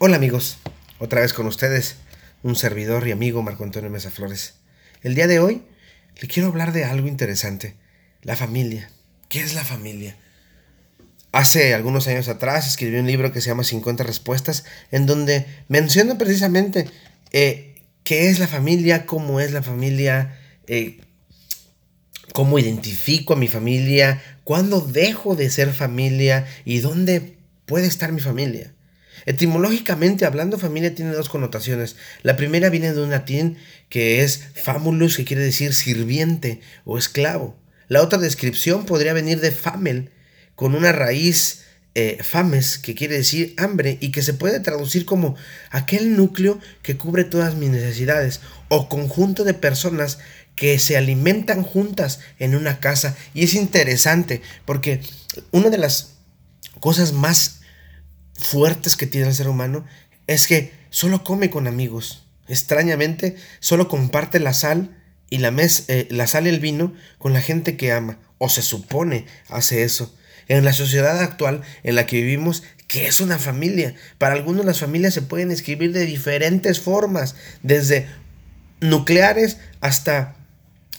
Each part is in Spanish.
Hola amigos, otra vez con ustedes, un servidor y amigo Marco Antonio Mesa Flores. El día de hoy le quiero hablar de algo interesante, la familia. ¿Qué es la familia? Hace algunos años atrás escribí un libro que se llama 50 respuestas, en donde menciono precisamente eh, qué es la familia, cómo es la familia, eh, cómo identifico a mi familia, cuándo dejo de ser familia y dónde puede estar mi familia. Etimológicamente hablando, familia tiene dos connotaciones. La primera viene de un latín que es famulus, que quiere decir sirviente o esclavo. La otra descripción podría venir de famel, con una raíz eh, fames, que quiere decir hambre, y que se puede traducir como aquel núcleo que cubre todas mis necesidades, o conjunto de personas que se alimentan juntas en una casa. Y es interesante, porque una de las cosas más fuertes que tiene el ser humano es que solo come con amigos. Extrañamente, solo comparte la sal y la, mes, eh, la sal y el vino con la gente que ama, o se supone hace eso. En la sociedad actual en la que vivimos, ¿qué es una familia? Para algunos las familias se pueden escribir de diferentes formas, desde nucleares hasta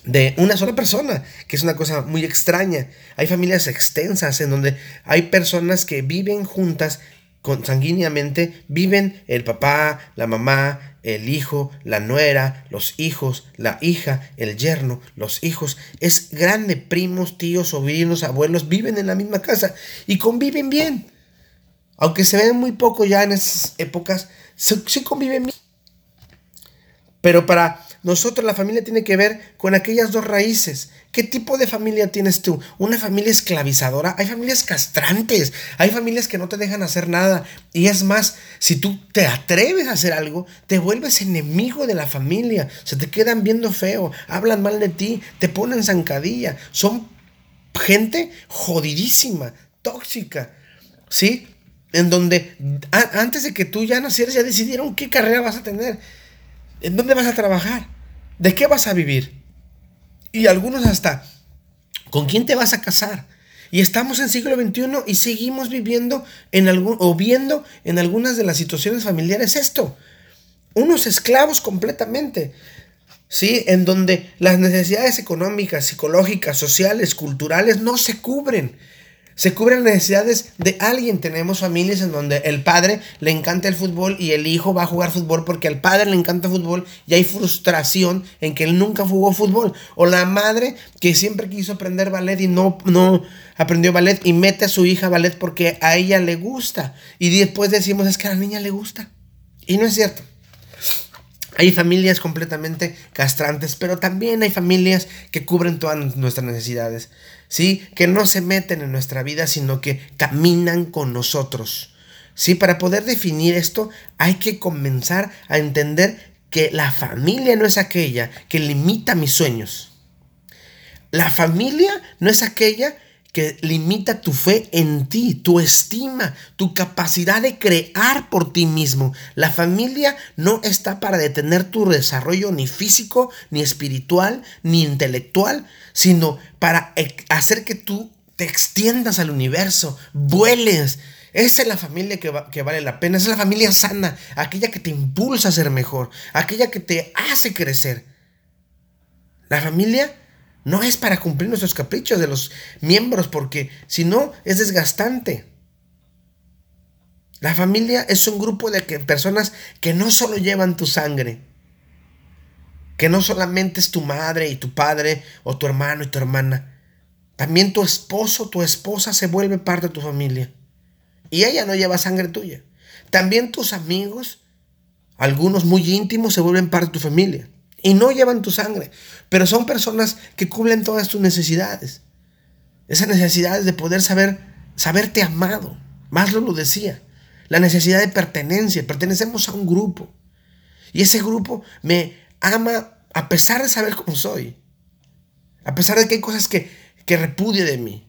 de una sola persona, que es una cosa muy extraña. Hay familias extensas en donde hay personas que viven juntas consanguíneamente viven el papá, la mamá, el hijo, la nuera, los hijos, la hija, el yerno, los hijos. Es grande, primos, tíos, sobrinos, abuelos, viven en la misma casa y conviven bien. Aunque se ven muy poco ya en esas épocas, sí conviven bien. Pero para nosotros la familia tiene que ver con aquellas dos raíces. ¿Qué tipo de familia tienes tú? ¿Una familia esclavizadora? Hay familias castrantes, hay familias que no te dejan hacer nada. Y es más, si tú te atreves a hacer algo, te vuelves enemigo de la familia. Se te quedan viendo feo, hablan mal de ti, te ponen zancadilla. Son gente jodidísima, tóxica. ¿Sí? En donde antes de que tú ya nacieras ya decidieron qué carrera vas a tener ¿En dónde vas a trabajar? ¿De qué vas a vivir? Y algunos hasta, ¿con quién te vas a casar? Y estamos en siglo XXI y seguimos viviendo en algún, o viendo en algunas de las situaciones familiares esto. Unos esclavos completamente. ¿Sí? En donde las necesidades económicas, psicológicas, sociales, culturales no se cubren se cubren las necesidades de alguien. Tenemos familias en donde el padre le encanta el fútbol y el hijo va a jugar fútbol porque al padre le encanta fútbol y hay frustración en que él nunca jugó fútbol. O la madre que siempre quiso aprender ballet y no, no aprendió ballet y mete a su hija ballet porque a ella le gusta. Y después decimos es que a la niña le gusta. Y no es cierto. Hay familias completamente castrantes, pero también hay familias que cubren todas nuestras necesidades, ¿sí? Que no se meten en nuestra vida, sino que caminan con nosotros. Sí, para poder definir esto hay que comenzar a entender que la familia no es aquella que limita mis sueños. La familia no es aquella que limita tu fe en ti, tu estima, tu capacidad de crear por ti mismo. La familia no está para detener tu desarrollo ni físico, ni espiritual, ni intelectual, sino para hacer que tú te extiendas al universo, vueles. Esa es la familia que, vale la pena, es la familia sana, aquella que te impulsa a ser mejor, aquella que te hace crecer. La familia no es para cumplir nuestros caprichos de los miembros, porque si no es desgastante. La familia es un grupo de personas que no solo llevan tu sangre, que no solamente es tu madre y tu padre o tu hermano y tu hermana, también tu esposo, tu esposa se vuelve parte de tu familia. Y ella no lleva sangre tuya. También tus amigos, algunos muy íntimos, se vuelven parte de tu familia y no llevan tu sangre, pero son personas que cubren todas tus necesidades. Esas necesidades de poder saber, saberte amado. Maslow lo decía. La necesidad de pertenencia. Pertenecemos a un grupo. Y ese grupo me ama a pesar de saber cómo soy. A pesar de que hay cosas que, que repudie de mí.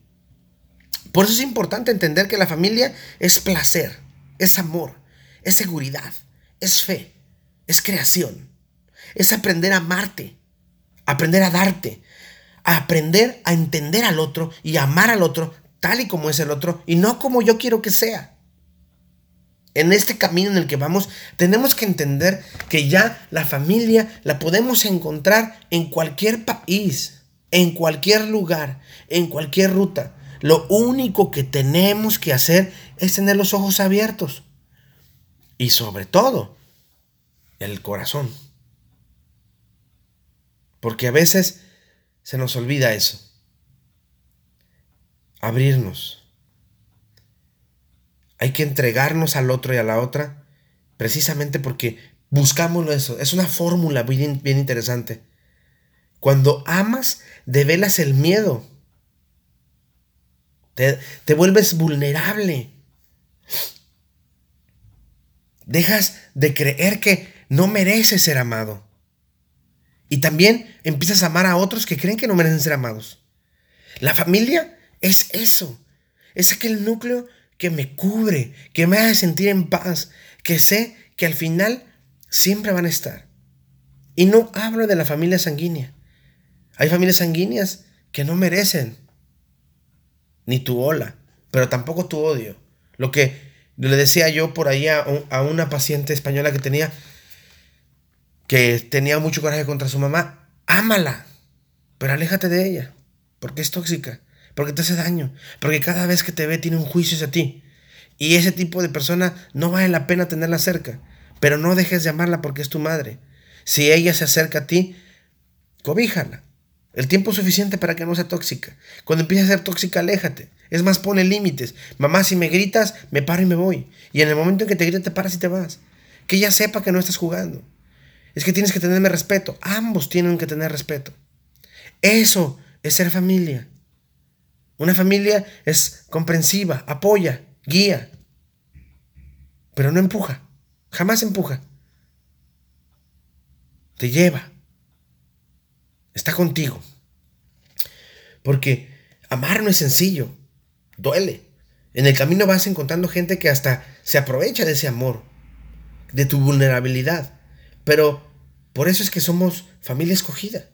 Por eso es importante entender que la familia es placer, es amor, es seguridad, es fe, es creación es aprender a amarte, aprender a darte, aprender a entender al otro y amar al otro tal y como es el otro y no como yo quiero que sea. en este camino en el que vamos, tenemos que entender que ya la familia la podemos encontrar en cualquier país, en cualquier lugar, en cualquier ruta. Lo único que tenemos que hacer es tener los ojos abiertos. Y sobre todo, el corazón. Porque a veces se nos olvida eso. Abrirnos. Hay que entregarnos al otro y a la otra precisamente porque buscamos eso. Es una fórmula bien, interesante. Cuando amas, develas el miedo. Te vuelves vulnerable. Dejas de creer que no mereces ser amado. Y también empiezas a amar a otros que creen que no merecen ser amados. La familia es eso. Es aquel núcleo que me cubre, que me hace sentir en paz, que sé que al final siempre van a estar. Y no hablo de la familia sanguínea. Hay familias sanguíneas que no merecen ni tu ola, pero tampoco tu odio. Lo que le decía yo por ahí a, a una paciente española que tenía que tenía mucho coraje contra su mamá, ámala, pero aléjate de ella, porque es tóxica, porque te hace daño, porque cada vez que te ve tiene un juicio hacia ti. Y ese tipo de persona no vale la pena tenerla cerca, pero no dejes de amarla porque es tu madre. Si ella se acerca a ti, cobíjala. El tiempo es suficiente para que no sea tóxica. Cuando empiece a ser tóxica, aléjate. Es más, pone límites. Mamá, si me gritas, me paro y me voy. Y en el momento en que te grite, te paras y te vas. Que ella sepa que no estás jugando. Es que tienes que tenerme respeto. Ambos tienen que tener respeto. Eso es ser familia. Una familia es comprensiva, apoya, guía, pero no empuja. Jamás empuja. Te lleva. Está contigo. Porque amar no es sencillo. Duele. En el camino vas encontrando gente que hasta se aprovecha de ese amor, de tu vulnerabilidad. Pero por eso es que somos familia escogida.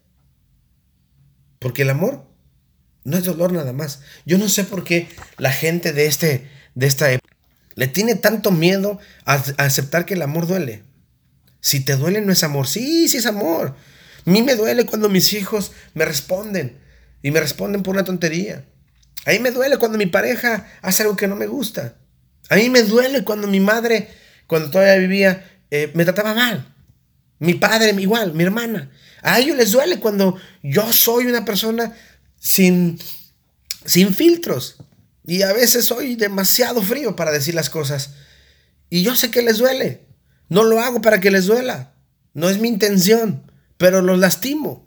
Porque el amor no es dolor nada más. Yo no sé por qué la gente de, este, de esta época le tiene tanto miedo a, aceptar que el amor duele. Si te duele no es amor. Sí, sí es amor. A mí me duele cuando mis hijos me responden y me responden por una tontería. A mí me duele cuando mi pareja hace algo que no me gusta. A mí me duele cuando mi madre, cuando todavía vivía, eh, me trataba mal. Mi padre igual, mi hermana. A ellos les duele cuando yo soy una persona sin, sin filtros. Y a veces soy demasiado frío para decir las cosas. Y yo sé que les duele. No lo hago para que les duela. No es mi intención. Pero los lastimo.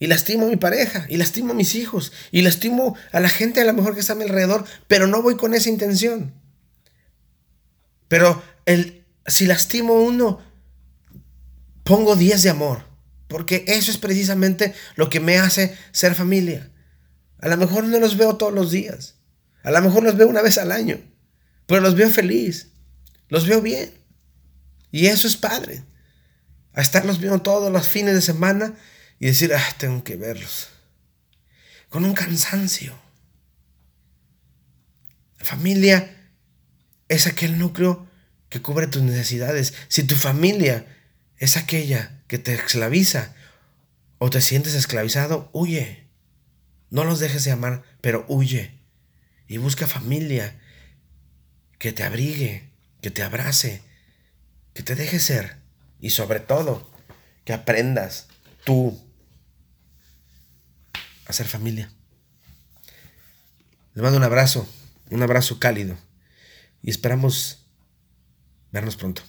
Y lastimo a mi pareja. Y lastimo a mis hijos. Y lastimo a la gente a lo mejor que está a mi alrededor. Pero no voy con esa intención. Pero el, si lastimo a uno, pongo 10 de amor, porque eso es precisamente lo que me hace ser familia. A lo mejor no los veo todos los días, a lo mejor los veo una vez al año, pero los veo feliz, los veo bien. Y eso es padre. A estarlos viendo todos los fines de semana y decir, ah, tengo que verlos. Con un cansancio. La familia es aquel núcleo que cubre tus necesidades. Si tu familia es aquella que te esclaviza o te sientes esclavizado, huye. No los dejes de amar, pero huye. Y busca familia que te abrigue, que te abrace, que te deje ser. Y sobre todo, que aprendas tú a ser familia. Les mando un abrazo, un abrazo cálido. Y esperamos vernos pronto.